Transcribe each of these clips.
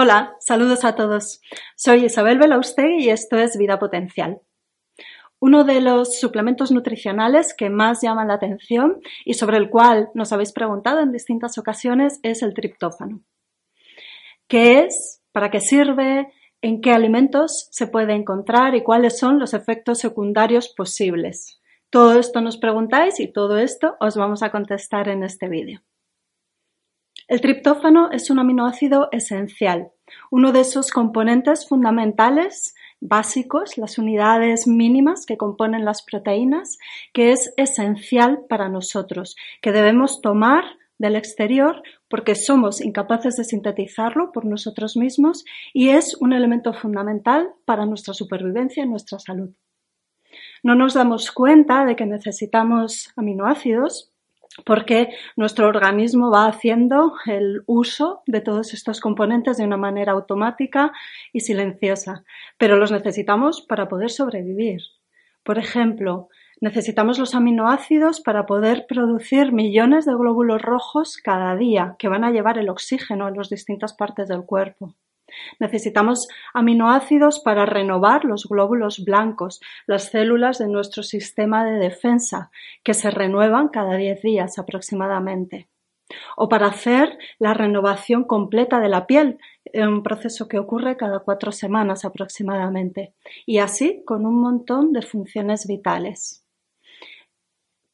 Hola, saludos a todos. Soy Isabel Belaustegui y esto es Vida Potencial. Uno de los suplementos nutricionales que más llaman la atención y sobre el cual nos habéis preguntado en distintas ocasiones es el triptófano. ¿Qué es? ¿Para qué sirve? ¿En qué alimentos se puede encontrar? ¿Y cuáles son los efectos secundarios posibles? Todo esto nos preguntáis y todo esto os vamos a contestar en este vídeo. El triptófano es un aminoácido esencial, uno de esos componentes fundamentales básicos, las unidades mínimas que componen las proteínas, que es esencial para nosotros, que debemos tomar del exterior porque somos incapaces de sintetizarlo por nosotros mismos y es un elemento fundamental para nuestra supervivencia y nuestra salud. No nos damos cuenta de que necesitamos aminoácidos porque nuestro organismo va haciendo el uso de todos estos componentes de una manera automática y silenciosa, pero los necesitamos para poder sobrevivir. Por ejemplo, necesitamos los aminoácidos para poder producir millones de glóbulos rojos cada día que van a llevar el oxígeno a las distintas partes del cuerpo. Necesitamos aminoácidos para renovar los glóbulos blancos, las células de nuestro sistema de defensa, que se renuevan cada 10 días aproximadamente. O para hacer la renovación completa de la piel, un proceso que ocurre cada cuatro semanas aproximadamente. Y así con un montón de funciones vitales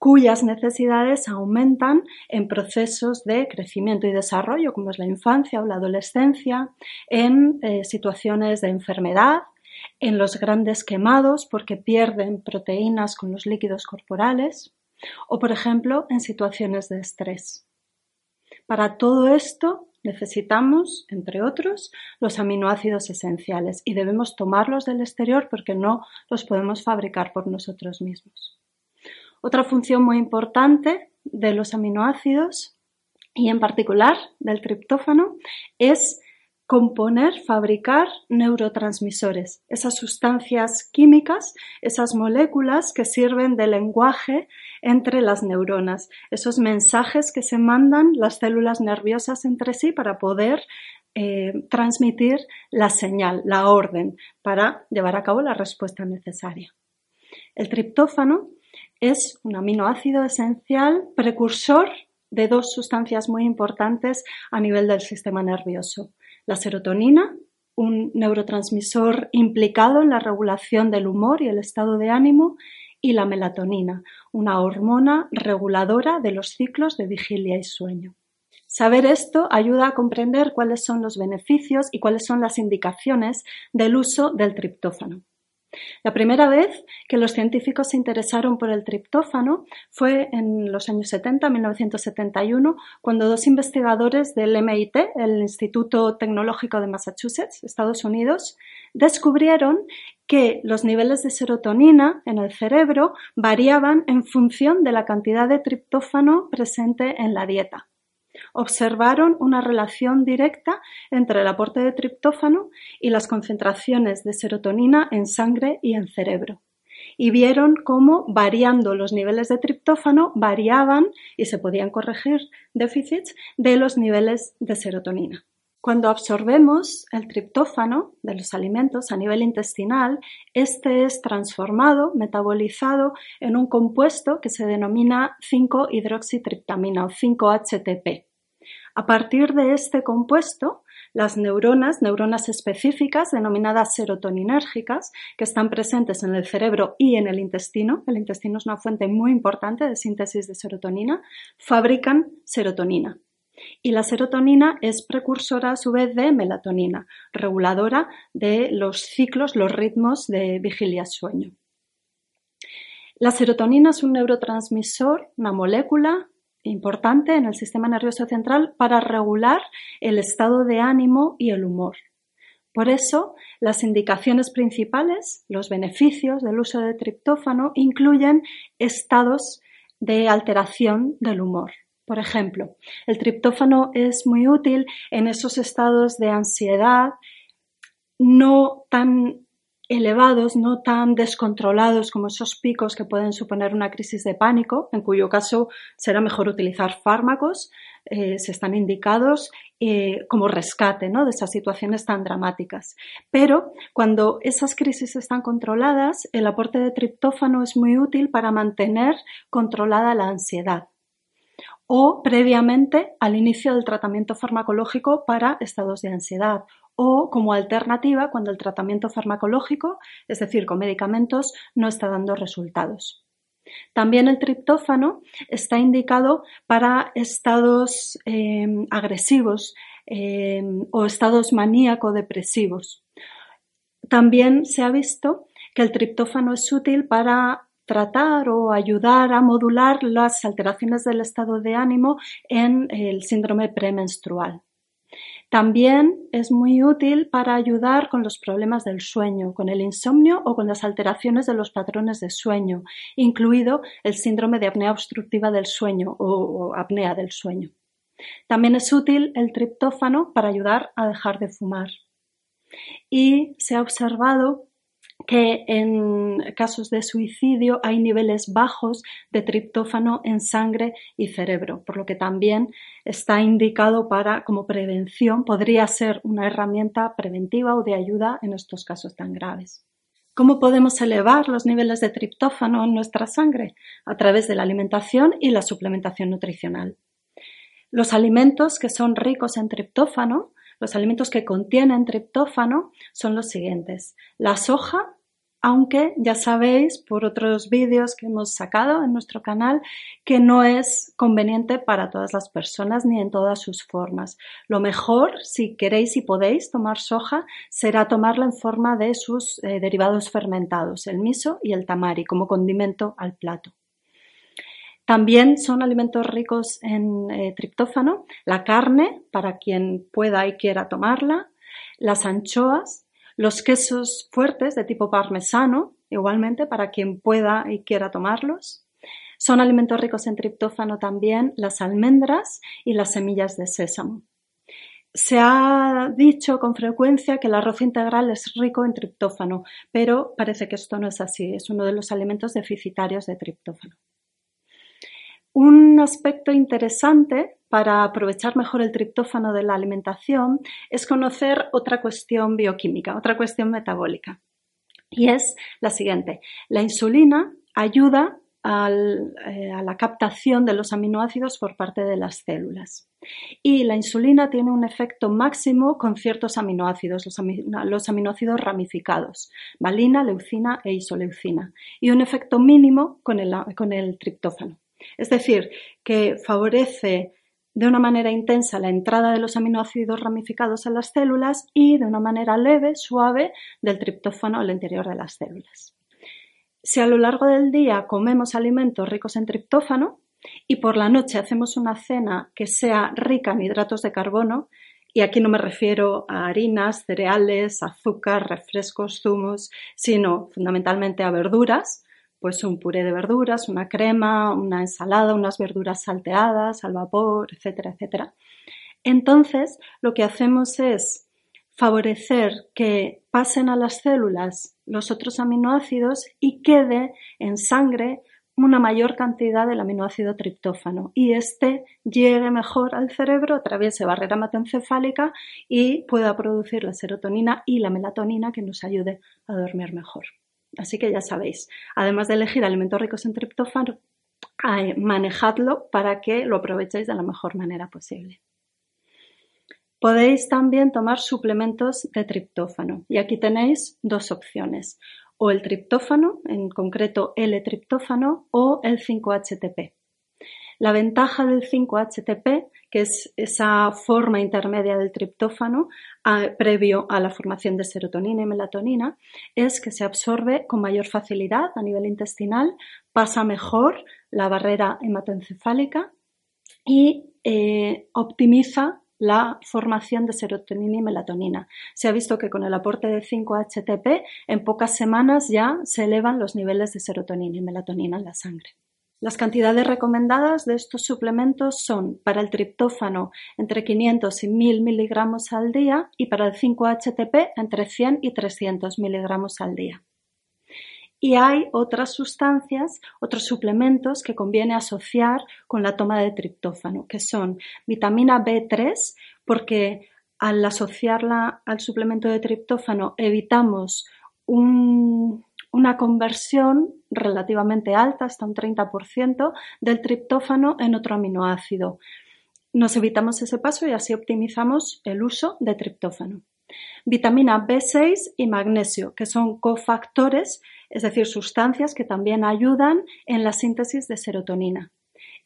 cuyas necesidades aumentan en procesos de crecimiento y desarrollo, como es la infancia o la adolescencia, en eh, situaciones de enfermedad, en los grandes quemados porque pierden proteínas con los líquidos corporales o, por ejemplo, en situaciones de estrés. Para todo esto necesitamos, entre otros, los aminoácidos esenciales y debemos tomarlos del exterior porque no los podemos fabricar por nosotros mismos. Otra función muy importante de los aminoácidos y en particular del triptófano es componer, fabricar neurotransmisores, esas sustancias químicas, esas moléculas que sirven de lenguaje entre las neuronas, esos mensajes que se mandan las células nerviosas entre sí para poder eh, transmitir la señal, la orden, para llevar a cabo la respuesta necesaria. El triptófano es un aminoácido esencial precursor de dos sustancias muy importantes a nivel del sistema nervioso. La serotonina, un neurotransmisor implicado en la regulación del humor y el estado de ánimo, y la melatonina, una hormona reguladora de los ciclos de vigilia y sueño. Saber esto ayuda a comprender cuáles son los beneficios y cuáles son las indicaciones del uso del triptófano. La primera vez que los científicos se interesaron por el triptófano fue en los años 70, 1971, cuando dos investigadores del MIT, el Instituto Tecnológico de Massachusetts, Estados Unidos, descubrieron que los niveles de serotonina en el cerebro variaban en función de la cantidad de triptófano presente en la dieta observaron una relación directa entre el aporte de triptófano y las concentraciones de serotonina en sangre y en cerebro. Y vieron cómo variando los niveles de triptófano variaban y se podían corregir déficits de los niveles de serotonina. Cuando absorbemos el triptófano de los alimentos a nivel intestinal, este es transformado, metabolizado en un compuesto que se denomina 5-hidroxitriptamina o 5-HTP. A partir de este compuesto, las neuronas, neuronas específicas denominadas serotoninérgicas, que están presentes en el cerebro y en el intestino, el intestino es una fuente muy importante de síntesis de serotonina, fabrican serotonina. Y la serotonina es precursora a su vez de melatonina, reguladora de los ciclos, los ritmos de vigilia-sueño. La serotonina es un neurotransmisor, una molécula importante en el sistema nervioso central para regular el estado de ánimo y el humor. Por eso, las indicaciones principales, los beneficios del uso de triptófano, incluyen estados de alteración del humor. Por ejemplo, el triptófano es muy útil en esos estados de ansiedad no tan elevados, no tan descontrolados como esos picos que pueden suponer una crisis de pánico, en cuyo caso será mejor utilizar fármacos, eh, se están indicados eh, como rescate de esas situaciones tan dramáticas. Pero cuando esas crisis están controladas, el aporte de triptófano es muy útil para mantener controlada la ansiedad o previamente al inicio del tratamiento farmacológico para estados de ansiedad o como alternativa cuando el tratamiento farmacológico, es decir, con medicamentos, no está dando resultados. También el triptófano está indicado para estados em, agresivos em, o estados maníaco-depresivos. También se ha visto que el triptófano es útil para tratar o ayudar a modular las alteraciones del estado de ánimo en el síndrome premenstrual. También es muy útil para ayudar con los problemas del sueño, con el insomnio o con las alteraciones de los patrones de sueño, incluido el síndrome de apnea obstructiva del sueño o, apnea del sueño. También es útil el triptófano para ayudar a dejar de fumar. Y se ha observado que en casos de suicidio hay niveles bajos de triptófano en sangre y cerebro, por lo que también está indicado para como prevención, podría ser una herramienta preventiva o de ayuda en estos casos tan graves. ¿Cómo podemos elevar los niveles de triptófano en nuestra sangre? A través de la alimentación y la suplementación nutricional. Los alimentos que son ricos en triptófano los alimentos que contienen triptófano son los siguientes. La soja, aunque ya sabéis por otros vídeos que hemos sacado en nuestro canal que no es conveniente para todas las personas ni en todas sus formas. Lo mejor, si queréis y podéis tomar soja, será tomarla en forma de sus eh, derivados fermentados, el miso y el tamari, como condimento al plato. También son alimentos ricos en eh, triptófano, la carne, para quien pueda y quiera tomarla, las anchoas, los quesos fuertes de tipo parmesano, igualmente, para quien pueda y quiera tomarlos. Son alimentos ricos en triptófano también las almendras y las semillas de sésamo. Se ha dicho con frecuencia que el arroz integral es rico en triptófano, pero parece que esto no es así, es uno de los alimentos deficitarios de triptófano. Un aspecto interesante para aprovechar mejor el triptófano de la alimentación es conocer otra cuestión bioquímica, otra cuestión metabólica. Y es la siguiente. La insulina ayuda eh, a la captación de los aminoácidos por parte de las células. Y la insulina tiene un efecto máximo con ciertos aminoácidos, los, aminoácidos ramificados, valina, leucina e isoleucina, y un efecto mínimo con el triptófano. Es decir, que favorece de una manera intensa la entrada de los aminoácidos ramificados a las células y de una manera leve, suave, del triptófano al interior de las células. Si a lo largo del día comemos alimentos ricos en triptófano y por la noche hacemos una cena que sea rica en hidratos de carbono, y aquí no me refiero a harinas, cereales, azúcar, refrescos, zumos, sino fundamentalmente a verduras, pues un puré de verduras, una crema, una ensalada, unas verduras salteadas al vapor, etcétera, etcétera. Entonces, lo que hacemos es favorecer que pasen a las células los otros aminoácidos y quede en sangre una mayor cantidad del aminoácido triptófano y este llegue mejor al cerebro, atraviese barrera hematoencefálica y pueda producir la serotonina y la melatonina que nos ayude a dormir mejor. Así que ya sabéis, además de elegir alimentos ricos en triptófano, manejadlo para que lo aprovechéis de la mejor manera posible. Podéis también tomar suplementos de triptófano y aquí tenéis dos opciones, o el triptófano, en concreto L-triptófano, o el 5-HTP. La ventaja del 5-HTP, que es esa forma intermedia del triptófano previo a la formación de serotonina y melatonina, es que se absorbe con mayor facilidad a nivel intestinal, pasa mejor la barrera hematoencefálica y eh, optimiza la formación de serotonina y melatonina. Se ha visto que con el aporte de 5-HTP en pocas semanas ya se elevan los niveles de serotonina y melatonina en la sangre. Las cantidades recomendadas de estos suplementos son para el triptófano entre 500 y 1000 miligramos al día y para el 5-HTP entre 100 y 300 miligramos al día. Y hay otras sustancias, otros suplementos que conviene asociar con la toma de triptófano, que son vitamina B3, porque al asociarla al suplemento de triptófano evitamos una conversión relativamente alta, hasta un 30%, del triptófano en otro aminoácido. Nos evitamos ese paso y así optimizamos el uso de triptófano. Vitamina B6 y magnesio, que son cofactores, es decir, sustancias que también ayudan en la síntesis de serotonina.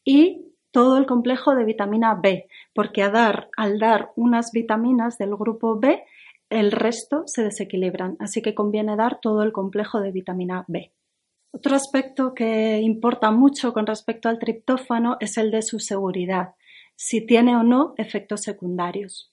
Y todo el complejo de vitamina B, porque al dar, al dar unas vitaminas del grupo B, el resto se desequilibran, así que conviene dar todo el complejo de vitamina B. Otro aspecto que importa mucho con respecto al triptófano es el de su seguridad, si tiene o no efectos secundarios.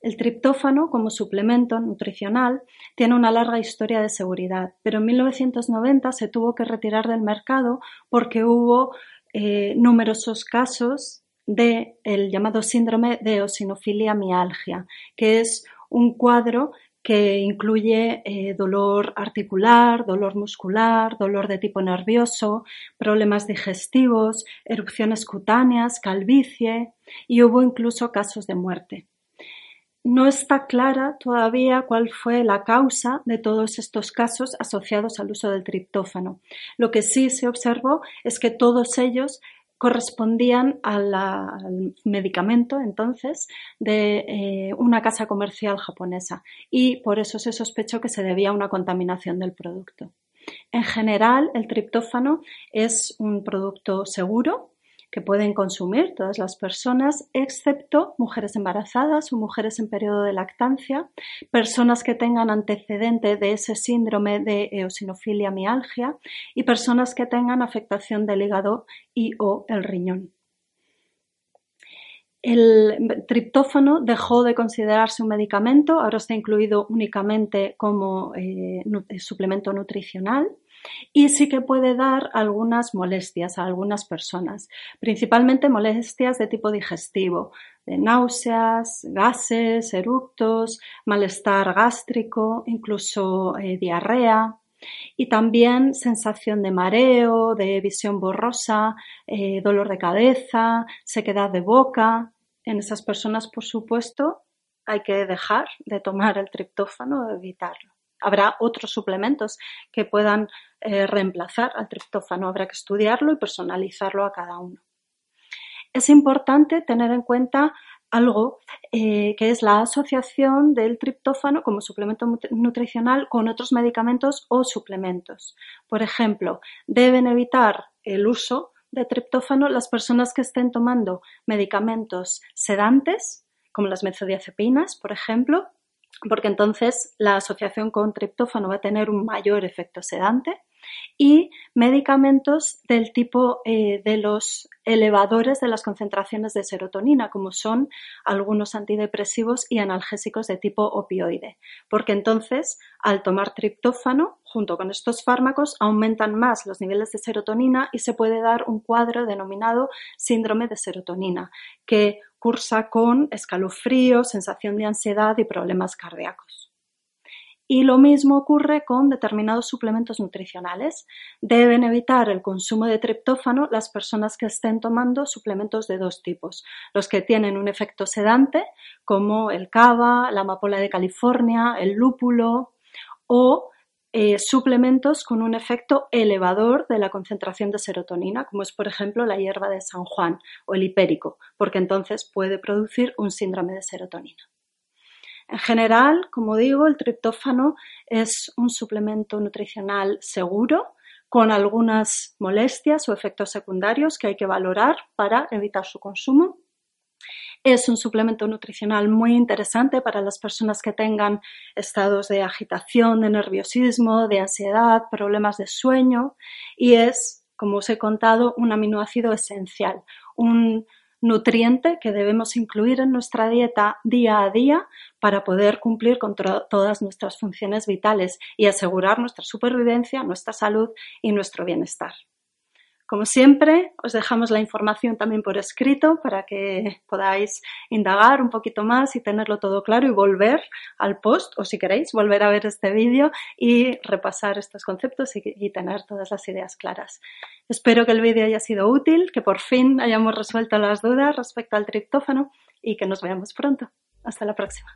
El triptófano, como suplemento nutricional, tiene una larga historia de seguridad, pero en 1990 se tuvo que retirar del mercado porque hubo eh, numerosos casos del llamado síndrome de eosinofilia mialgia, que es un cuadro que incluye eh, dolor articular, dolor muscular, dolor de tipo nervioso, problemas digestivos, erupciones cutáneas, calvicie y hubo incluso casos de muerte. No está clara todavía cuál fue la causa de todos estos casos asociados al uso del triptófano. Lo que sí se observó es que todos ellos correspondían al medicamento entonces de eh, una casa comercial japonesa y por eso se sospechó que se debía a una contaminación del producto. En general, el triptófano es un producto seguro, que pueden consumir todas las personas, excepto mujeres embarazadas o mujeres en periodo de lactancia, personas que tengan antecedente de ese síndrome de eosinofilia mialgia y personas que tengan afectación del hígado y o el riñón. El triptófano dejó de considerarse un medicamento, ahora está incluido únicamente como eh, suplemento nutricional y sí que puede dar algunas molestias a algunas personas, principalmente molestias de tipo digestivo, de náuseas, gases, eructos, malestar gástrico, incluso eh, diarrea y también sensación de mareo, de visión borrosa, eh, dolor de cabeza, sequedad de boca. En esas personas, por supuesto, hay que dejar de tomar el triptófano o evitarlo. Habrá otros suplementos que puedan eh, reemplazar al triptófano. Habrá que estudiarlo y personalizarlo a cada uno. Es importante tener en cuenta algo eh, que es la asociación del triptófano como suplemento nutricional con otros medicamentos o suplementos. Por ejemplo, deben evitar el uso de triptófano las personas que estén tomando medicamentos sedantes, como las benzodiazepinas, por ejemplo, porque entonces la asociación con triptófano va a tener un mayor efecto sedante y medicamentos del tipo eh, de los elevadores de las concentraciones de serotonina, como son algunos antidepresivos y analgésicos de tipo opioide, porque entonces al tomar triptófano, junto con estos fármacos, aumentan más los niveles de serotonina y se puede dar un cuadro denominado síndrome de serotonina, que cursa con escalofrío, sensación de ansiedad y problemas cardíacos. Y lo mismo ocurre con determinados suplementos nutricionales. Deben evitar el consumo de triptófano las personas que estén tomando suplementos de dos tipos. Los que tienen un efecto sedante, como el cava, la amapola de California, el lúpulo, o eh, suplementos con un efecto elevador de la concentración de serotonina, como es por ejemplo la hierba de San Juan o el hipérico, porque entonces puede producir un síndrome de serotonina. En general, como digo, el triptófano es un suplemento nutricional seguro, con algunas molestias o efectos secundarios que hay que valorar para evitar su consumo. Es un suplemento nutricional muy interesante para las personas que tengan estados de agitación, de nerviosismo, de ansiedad, problemas de sueño y es, como os he contado, un aminoácido esencial, un nutriente que debemos incluir en nuestra dieta día a día para poder cumplir con todas nuestras funciones vitales y asegurar nuestra supervivencia, nuestra salud y nuestro bienestar. Como siempre, os dejamos la información también por escrito para que podáis indagar un poquito más y tenerlo todo claro y volver al post o si queréis volver a ver este vídeo y repasar estos conceptos y, tener todas las ideas claras. Espero que el vídeo haya sido útil, que por fin hayamos resuelto las dudas respecto al triptófano y que nos veamos pronto. Hasta la próxima.